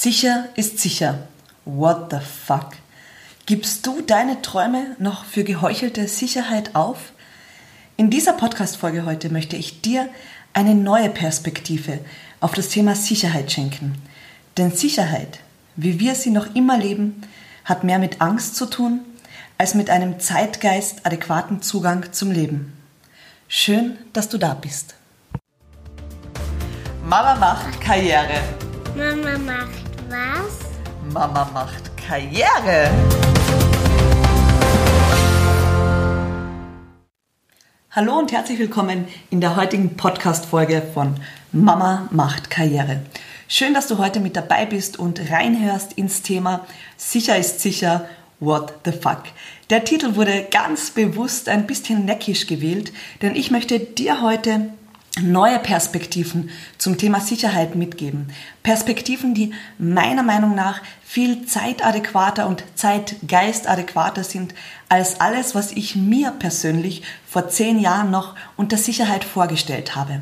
Sicher ist sicher. What the fuck? Gibst du deine Träume noch für geheuchelte Sicherheit auf? In dieser Podcast-Folge heute möchte ich dir eine neue Perspektive auf das Thema Sicherheit schenken. Denn Sicherheit, wie wir sie noch immer leben, hat mehr mit Angst zu tun, als mit einem Zeitgeist adäquaten Zugang zum Leben. Schön, dass du da bist. Mama macht Karriere. Mama macht was? Mama macht Karriere. Hallo und herzlich willkommen in der heutigen Podcast-Folge von Mama macht Karriere. Schön, dass du heute mit dabei bist und reinhörst ins Thema Sicher ist sicher, what the fuck. Der Titel wurde ganz bewusst ein bisschen neckisch gewählt, denn ich möchte dir heute neue Perspektiven zum Thema Sicherheit mitgeben. Perspektiven, die meiner Meinung nach viel zeitadäquater und zeitgeistadäquater sind als alles, was ich mir persönlich vor zehn Jahren noch unter Sicherheit vorgestellt habe.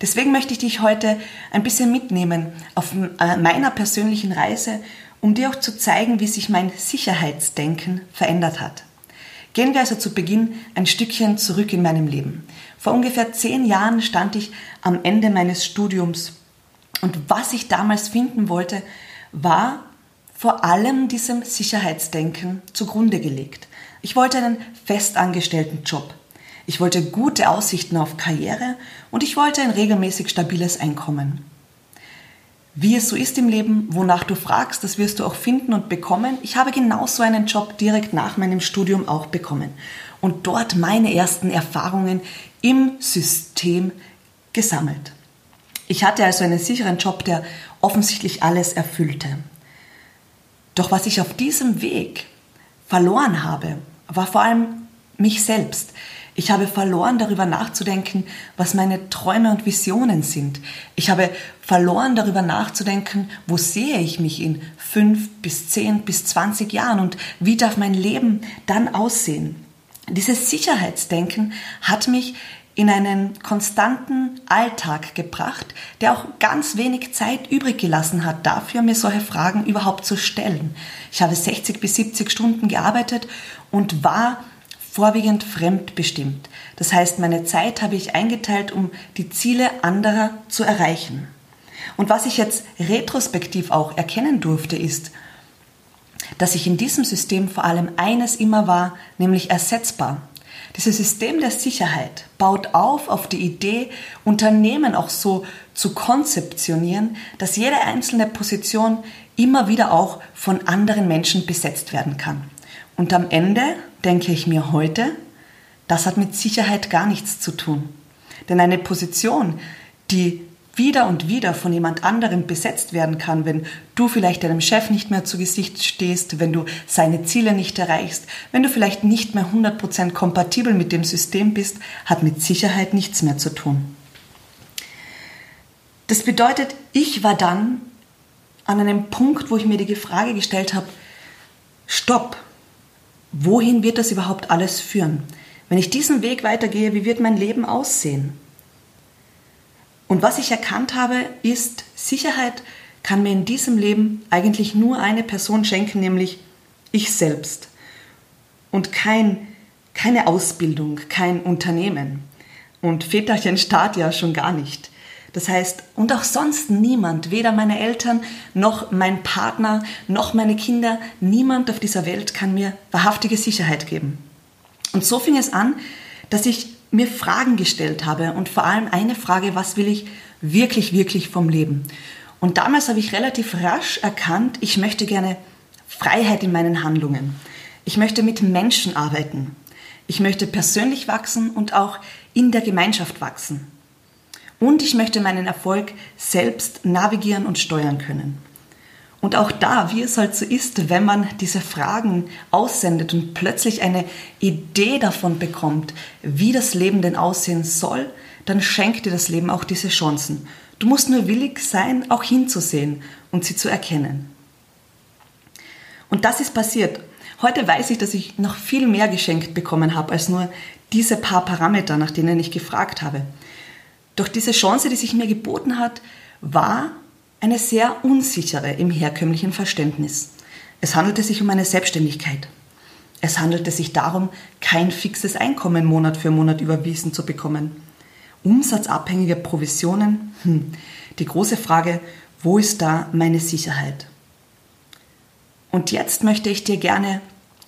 Deswegen möchte ich dich heute ein bisschen mitnehmen auf äh, meiner persönlichen Reise, um dir auch zu zeigen, wie sich mein Sicherheitsdenken verändert hat. Gehen wir also zu Beginn ein Stückchen zurück in meinem Leben. Vor ungefähr zehn Jahren stand ich am Ende meines Studiums und was ich damals finden wollte, war vor allem diesem Sicherheitsdenken zugrunde gelegt. Ich wollte einen festangestellten Job. Ich wollte gute Aussichten auf Karriere und ich wollte ein regelmäßig stabiles Einkommen. Wie es so ist im Leben, wonach du fragst, das wirst du auch finden und bekommen. Ich habe genauso einen Job direkt nach meinem Studium auch bekommen und dort meine ersten Erfahrungen im System gesammelt. Ich hatte also einen sicheren Job, der offensichtlich alles erfüllte. Doch was ich auf diesem Weg verloren habe, war vor allem mich selbst. Ich habe verloren, darüber nachzudenken, was meine Träume und Visionen sind. Ich habe verloren, darüber nachzudenken, wo sehe ich mich in fünf bis zehn bis zwanzig Jahren und wie darf mein Leben dann aussehen. Dieses Sicherheitsdenken hat mich in einen konstanten Alltag gebracht, der auch ganz wenig Zeit übrig gelassen hat dafür, mir solche Fragen überhaupt zu stellen. Ich habe 60 bis 70 Stunden gearbeitet und war vorwiegend fremdbestimmt. Das heißt, meine Zeit habe ich eingeteilt, um die Ziele anderer zu erreichen. Und was ich jetzt retrospektiv auch erkennen durfte, ist, dass ich in diesem System vor allem eines immer war, nämlich ersetzbar. Dieses System der Sicherheit baut auf auf die Idee, Unternehmen auch so zu konzeptionieren, dass jede einzelne Position immer wieder auch von anderen Menschen besetzt werden kann. Und am Ende denke ich mir heute, das hat mit Sicherheit gar nichts zu tun. Denn eine Position, die wieder und wieder von jemand anderem besetzt werden kann, wenn du vielleicht deinem Chef nicht mehr zu Gesicht stehst, wenn du seine Ziele nicht erreichst, wenn du vielleicht nicht mehr 100% kompatibel mit dem System bist, hat mit Sicherheit nichts mehr zu tun. Das bedeutet, ich war dann an einem Punkt, wo ich mir die Frage gestellt habe, stopp, wohin wird das überhaupt alles führen? Wenn ich diesen Weg weitergehe, wie wird mein Leben aussehen? Und was ich erkannt habe, ist, Sicherheit kann mir in diesem Leben eigentlich nur eine Person schenken, nämlich ich selbst. Und kein, keine Ausbildung, kein Unternehmen. Und Väterchen Staat ja schon gar nicht. Das heißt, und auch sonst niemand, weder meine Eltern noch mein Partner noch meine Kinder, niemand auf dieser Welt kann mir wahrhaftige Sicherheit geben. Und so fing es an, dass ich mir Fragen gestellt habe und vor allem eine Frage, was will ich wirklich, wirklich vom Leben? Und damals habe ich relativ rasch erkannt, ich möchte gerne Freiheit in meinen Handlungen. Ich möchte mit Menschen arbeiten. Ich möchte persönlich wachsen und auch in der Gemeinschaft wachsen. Und ich möchte meinen Erfolg selbst navigieren und steuern können. Und auch da, wie es halt so ist, wenn man diese Fragen aussendet und plötzlich eine Idee davon bekommt, wie das Leben denn aussehen soll, dann schenkt dir das Leben auch diese Chancen. Du musst nur willig sein, auch hinzusehen und sie zu erkennen. Und das ist passiert. Heute weiß ich, dass ich noch viel mehr geschenkt bekommen habe als nur diese paar Parameter, nach denen ich gefragt habe. Doch diese Chance, die sich mir geboten hat, war eine sehr unsichere im herkömmlichen Verständnis. Es handelte sich um eine Selbstständigkeit. Es handelte sich darum, kein fixes Einkommen Monat für Monat überwiesen zu bekommen. Umsatzabhängige Provisionen? Hm. Die große Frage, wo ist da meine Sicherheit? Und jetzt möchte ich dir gerne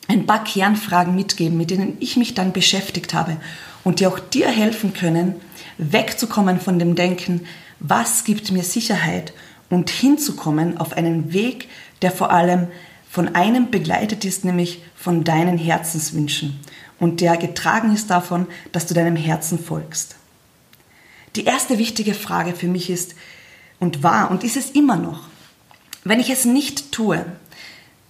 ein paar Kernfragen mitgeben, mit denen ich mich dann beschäftigt habe und die auch dir helfen können, wegzukommen von dem Denken, was gibt mir Sicherheit und hinzukommen auf einen Weg, der vor allem von einem begleitet ist, nämlich von deinen Herzenswünschen und der getragen ist davon, dass du deinem Herzen folgst. Die erste wichtige Frage für mich ist und war und ist es immer noch, wenn ich es nicht tue,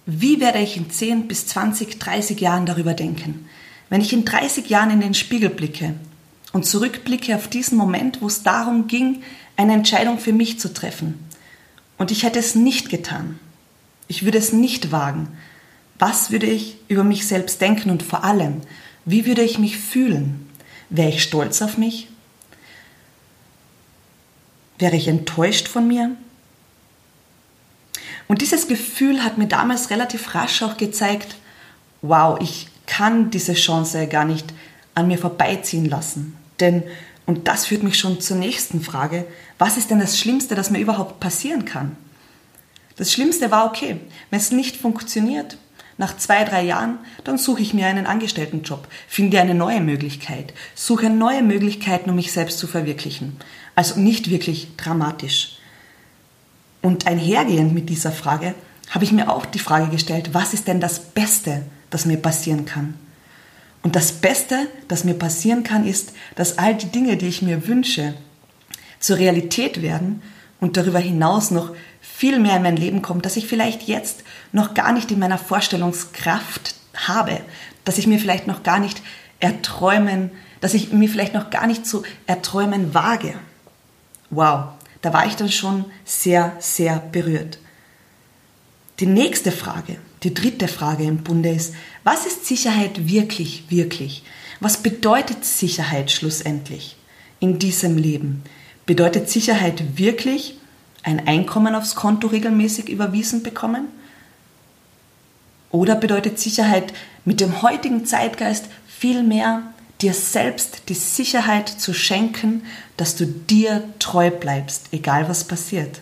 wie werde ich in 10 bis 20, 30 Jahren darüber denken? Wenn ich in 30 Jahren in den Spiegel blicke und zurückblicke auf diesen Moment, wo es darum ging, eine Entscheidung für mich zu treffen und ich hätte es nicht getan, ich würde es nicht wagen. Was würde ich über mich selbst denken und vor allem, wie würde ich mich fühlen? Wäre ich stolz auf mich? Wäre ich enttäuscht von mir? Und dieses Gefühl hat mir damals relativ rasch auch gezeigt, wow, ich kann diese Chance gar nicht an mir vorbeiziehen lassen. Denn, und das führt mich schon zur nächsten Frage, was ist denn das Schlimmste, das mir überhaupt passieren kann? Das Schlimmste war, okay, wenn es nicht funktioniert, nach zwei, drei Jahren, dann suche ich mir einen Angestelltenjob, finde eine neue Möglichkeit, suche neue Möglichkeiten, um mich selbst zu verwirklichen. Also nicht wirklich dramatisch. Und einhergehend mit dieser Frage habe ich mir auch die Frage gestellt, was ist denn das Beste, das mir passieren kann? Und das Beste, das mir passieren kann, ist, dass all die Dinge, die ich mir wünsche, zur Realität werden und darüber hinaus noch viel mehr in mein Leben kommt, dass ich vielleicht jetzt noch gar nicht in meiner Vorstellungskraft habe, dass ich mir vielleicht noch gar nicht erträumen, dass ich mir vielleicht noch gar nicht zu erträumen wage. Wow, da war ich dann schon sehr, sehr berührt. Die nächste Frage, die dritte Frage im Bunde ist, was ist Sicherheit wirklich, wirklich? Was bedeutet Sicherheit schlussendlich in diesem Leben? Bedeutet Sicherheit wirklich, ein Einkommen aufs Konto regelmäßig überwiesen bekommen? Oder bedeutet Sicherheit mit dem heutigen Zeitgeist vielmehr, dir selbst die Sicherheit zu schenken, dass du dir treu bleibst, egal was passiert?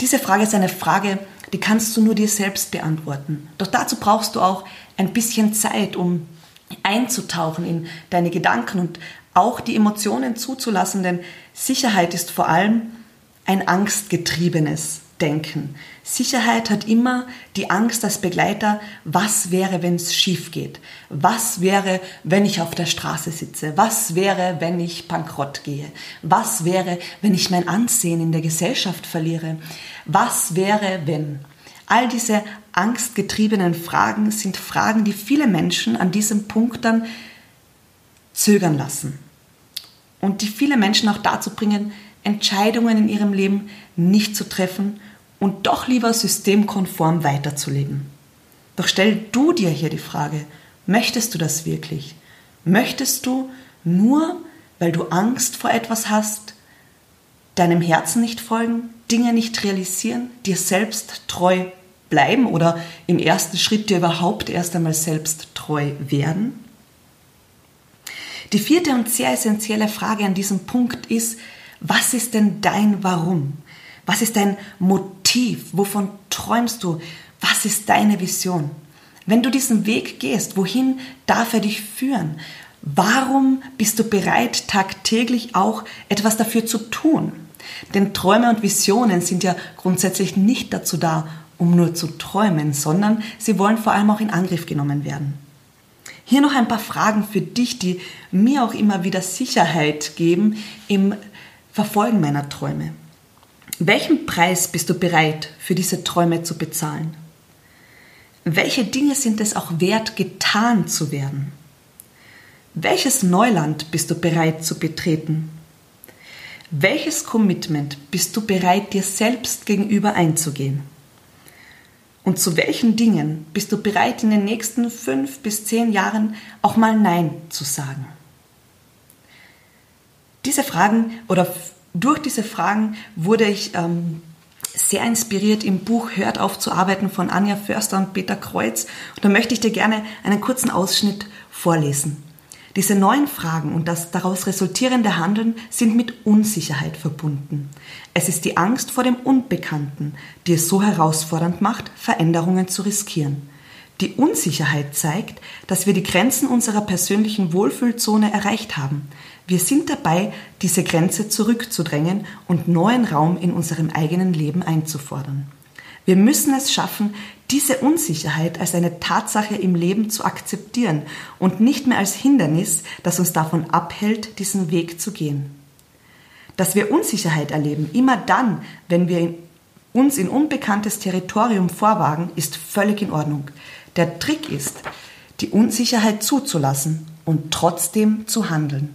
Diese Frage ist eine Frage, die kannst du nur dir selbst beantworten. Doch dazu brauchst du auch ein bisschen Zeit, um einzutauchen in deine Gedanken und auch die Emotionen zuzulassen, denn Sicherheit ist vor allem ein angstgetriebenes Denken. Sicherheit hat immer die Angst als Begleiter, was wäre, wenn es schief geht? Was wäre, wenn ich auf der Straße sitze? Was wäre, wenn ich bankrott gehe? Was wäre, wenn ich mein Ansehen in der Gesellschaft verliere? Was wäre, wenn? All diese angstgetriebenen Fragen sind Fragen, die viele Menschen an diesem Punkt dann zögern lassen und die viele Menschen auch dazu bringen, Entscheidungen in ihrem Leben nicht zu treffen und doch lieber systemkonform weiterzuleben. Doch stell du dir hier die Frage, möchtest du das wirklich? Möchtest du nur, weil du Angst vor etwas hast, deinem Herzen nicht folgen, Dinge nicht realisieren, dir selbst treu bleiben oder im ersten Schritt dir überhaupt erst einmal selbst treu werden? Die vierte und sehr essentielle Frage an diesem Punkt ist, was ist denn dein Warum? Was ist dein Motiv? Wovon träumst du? Was ist deine Vision? Wenn du diesen Weg gehst, wohin darf er dich führen? Warum bist du bereit, tagtäglich auch etwas dafür zu tun? Denn Träume und Visionen sind ja grundsätzlich nicht dazu da, um nur zu träumen, sondern sie wollen vor allem auch in Angriff genommen werden. Hier noch ein paar Fragen für dich, die mir auch immer wieder Sicherheit geben im Verfolgen meiner Träume. Welchen Preis bist du bereit für diese Träume zu bezahlen? Welche Dinge sind es auch wert, getan zu werden? Welches Neuland bist du bereit zu betreten? Welches Commitment bist du bereit, dir selbst gegenüber einzugehen? Und zu welchen Dingen bist du bereit, in den nächsten fünf bis zehn Jahren auch mal Nein zu sagen? Diese Fragen oder durch diese Fragen wurde ich ähm, sehr inspiriert im Buch Hört auf zu arbeiten von Anja Förster und Peter Kreuz. Und da möchte ich dir gerne einen kurzen Ausschnitt vorlesen. Diese neuen Fragen und das daraus resultierende Handeln sind mit Unsicherheit verbunden. Es ist die Angst vor dem Unbekannten, die es so herausfordernd macht, Veränderungen zu riskieren. Die Unsicherheit zeigt, dass wir die Grenzen unserer persönlichen Wohlfühlzone erreicht haben. Wir sind dabei, diese Grenze zurückzudrängen und neuen Raum in unserem eigenen Leben einzufordern. Wir müssen es schaffen, diese Unsicherheit als eine Tatsache im Leben zu akzeptieren und nicht mehr als Hindernis, das uns davon abhält, diesen Weg zu gehen. Dass wir Unsicherheit erleben, immer dann, wenn wir uns in unbekanntes Territorium vorwagen, ist völlig in Ordnung. Der Trick ist, die Unsicherheit zuzulassen und trotzdem zu handeln.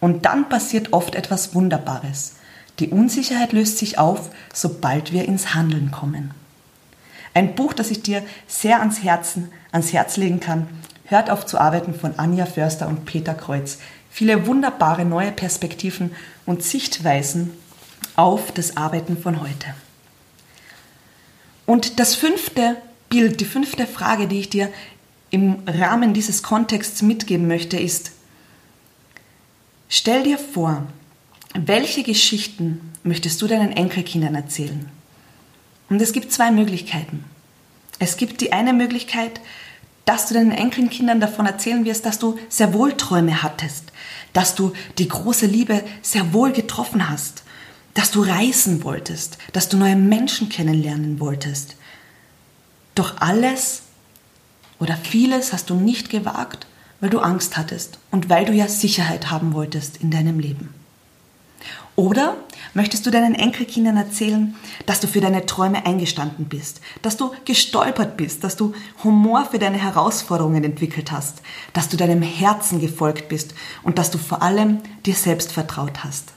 Und dann passiert oft etwas Wunderbares. Die Unsicherheit löst sich auf, sobald wir ins Handeln kommen. Ein Buch, das ich dir sehr ans Herzen, ans Herz legen kann. Hört auf zu arbeiten von Anja Förster und Peter Kreuz. Viele wunderbare neue Perspektiven und Sichtweisen auf das Arbeiten von heute. Und das fünfte Bild, die fünfte Frage, die ich dir im Rahmen dieses Kontexts mitgeben möchte, ist, stell dir vor, welche Geschichten möchtest du deinen Enkelkindern erzählen? Und es gibt zwei Möglichkeiten. Es gibt die eine Möglichkeit, dass du deinen Enkelkindern davon erzählen wirst, dass du sehr wohl Träume hattest, dass du die große Liebe sehr wohl getroffen hast, dass du reisen wolltest, dass du neue Menschen kennenlernen wolltest. Doch alles oder vieles hast du nicht gewagt, weil du Angst hattest und weil du ja Sicherheit haben wolltest in deinem Leben. Oder möchtest du deinen Enkelkindern erzählen, dass du für deine Träume eingestanden bist, dass du gestolpert bist, dass du Humor für deine Herausforderungen entwickelt hast, dass du deinem Herzen gefolgt bist und dass du vor allem dir selbst vertraut hast.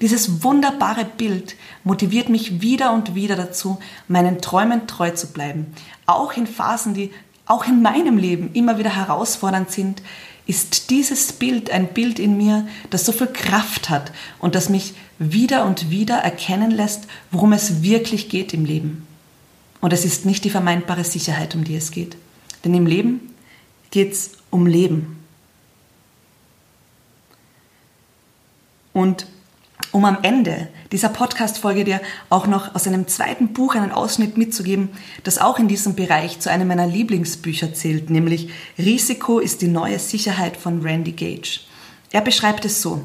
Dieses wunderbare Bild motiviert mich wieder und wieder dazu, meinen Träumen treu zu bleiben, auch in Phasen, die auch in meinem Leben immer wieder herausfordernd sind, ist dieses Bild ein Bild in mir, das so viel Kraft hat und das mich wieder und wieder erkennen lässt, worum es wirklich geht im Leben. Und es ist nicht die vermeintbare Sicherheit, um die es geht. Denn im Leben geht es um Leben. Und um am Ende dieser Podcast-Folge dir auch noch aus einem zweiten Buch einen Ausschnitt mitzugeben, das auch in diesem Bereich zu einem meiner Lieblingsbücher zählt, nämlich Risiko ist die neue Sicherheit von Randy Gage. Er beschreibt es so.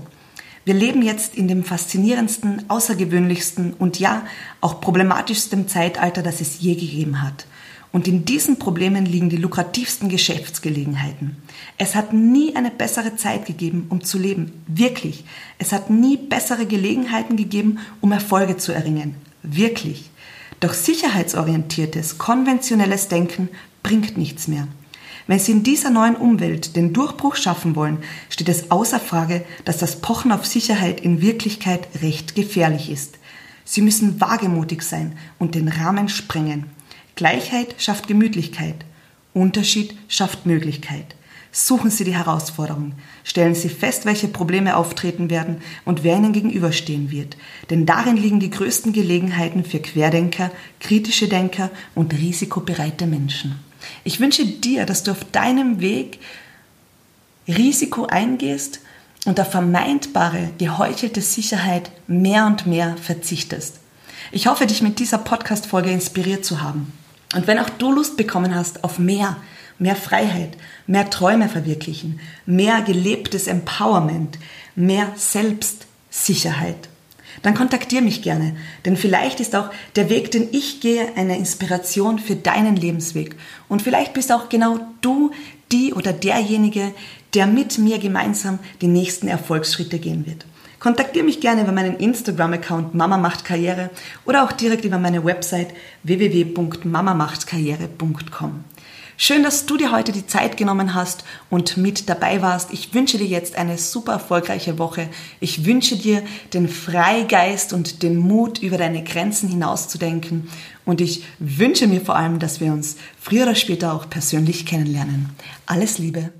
Wir leben jetzt in dem faszinierendsten, außergewöhnlichsten und ja, auch problematischsten Zeitalter, das es je gegeben hat. Und in diesen Problemen liegen die lukrativsten Geschäftsgelegenheiten. Es hat nie eine bessere Zeit gegeben, um zu leben. Wirklich. Es hat nie bessere Gelegenheiten gegeben, um Erfolge zu erringen. Wirklich. Doch sicherheitsorientiertes, konventionelles Denken bringt nichts mehr. Wenn Sie in dieser neuen Umwelt den Durchbruch schaffen wollen, steht es außer Frage, dass das Pochen auf Sicherheit in Wirklichkeit recht gefährlich ist. Sie müssen wagemutig sein und den Rahmen sprengen. Gleichheit schafft Gemütlichkeit. Unterschied schafft Möglichkeit. Suchen Sie die Herausforderung. Stellen Sie fest, welche Probleme auftreten werden und wer Ihnen gegenüberstehen wird. Denn darin liegen die größten Gelegenheiten für Querdenker, kritische Denker und risikobereite Menschen. Ich wünsche dir, dass du auf deinem Weg Risiko eingehst und auf vermeintbare, geheuchelte Sicherheit mehr und mehr verzichtest. Ich hoffe, dich mit dieser Podcast-Folge inspiriert zu haben. Und wenn auch du Lust bekommen hast auf mehr, mehr Freiheit, mehr Träume verwirklichen, mehr gelebtes Empowerment, mehr Selbstsicherheit, dann kontaktiere mich gerne, denn vielleicht ist auch der Weg, den ich gehe, eine Inspiration für deinen Lebensweg. Und vielleicht bist auch genau du die oder derjenige, der mit mir gemeinsam die nächsten Erfolgsschritte gehen wird. Kontaktiere mich gerne über meinen Instagram-Account Mama macht Karriere oder auch direkt über meine Website www.mamamachtkarriere.com. Schön, dass du dir heute die Zeit genommen hast und mit dabei warst. Ich wünsche dir jetzt eine super erfolgreiche Woche. Ich wünsche dir den Freigeist und den Mut, über deine Grenzen hinauszudenken. Und ich wünsche mir vor allem, dass wir uns früher oder später auch persönlich kennenlernen. Alles Liebe.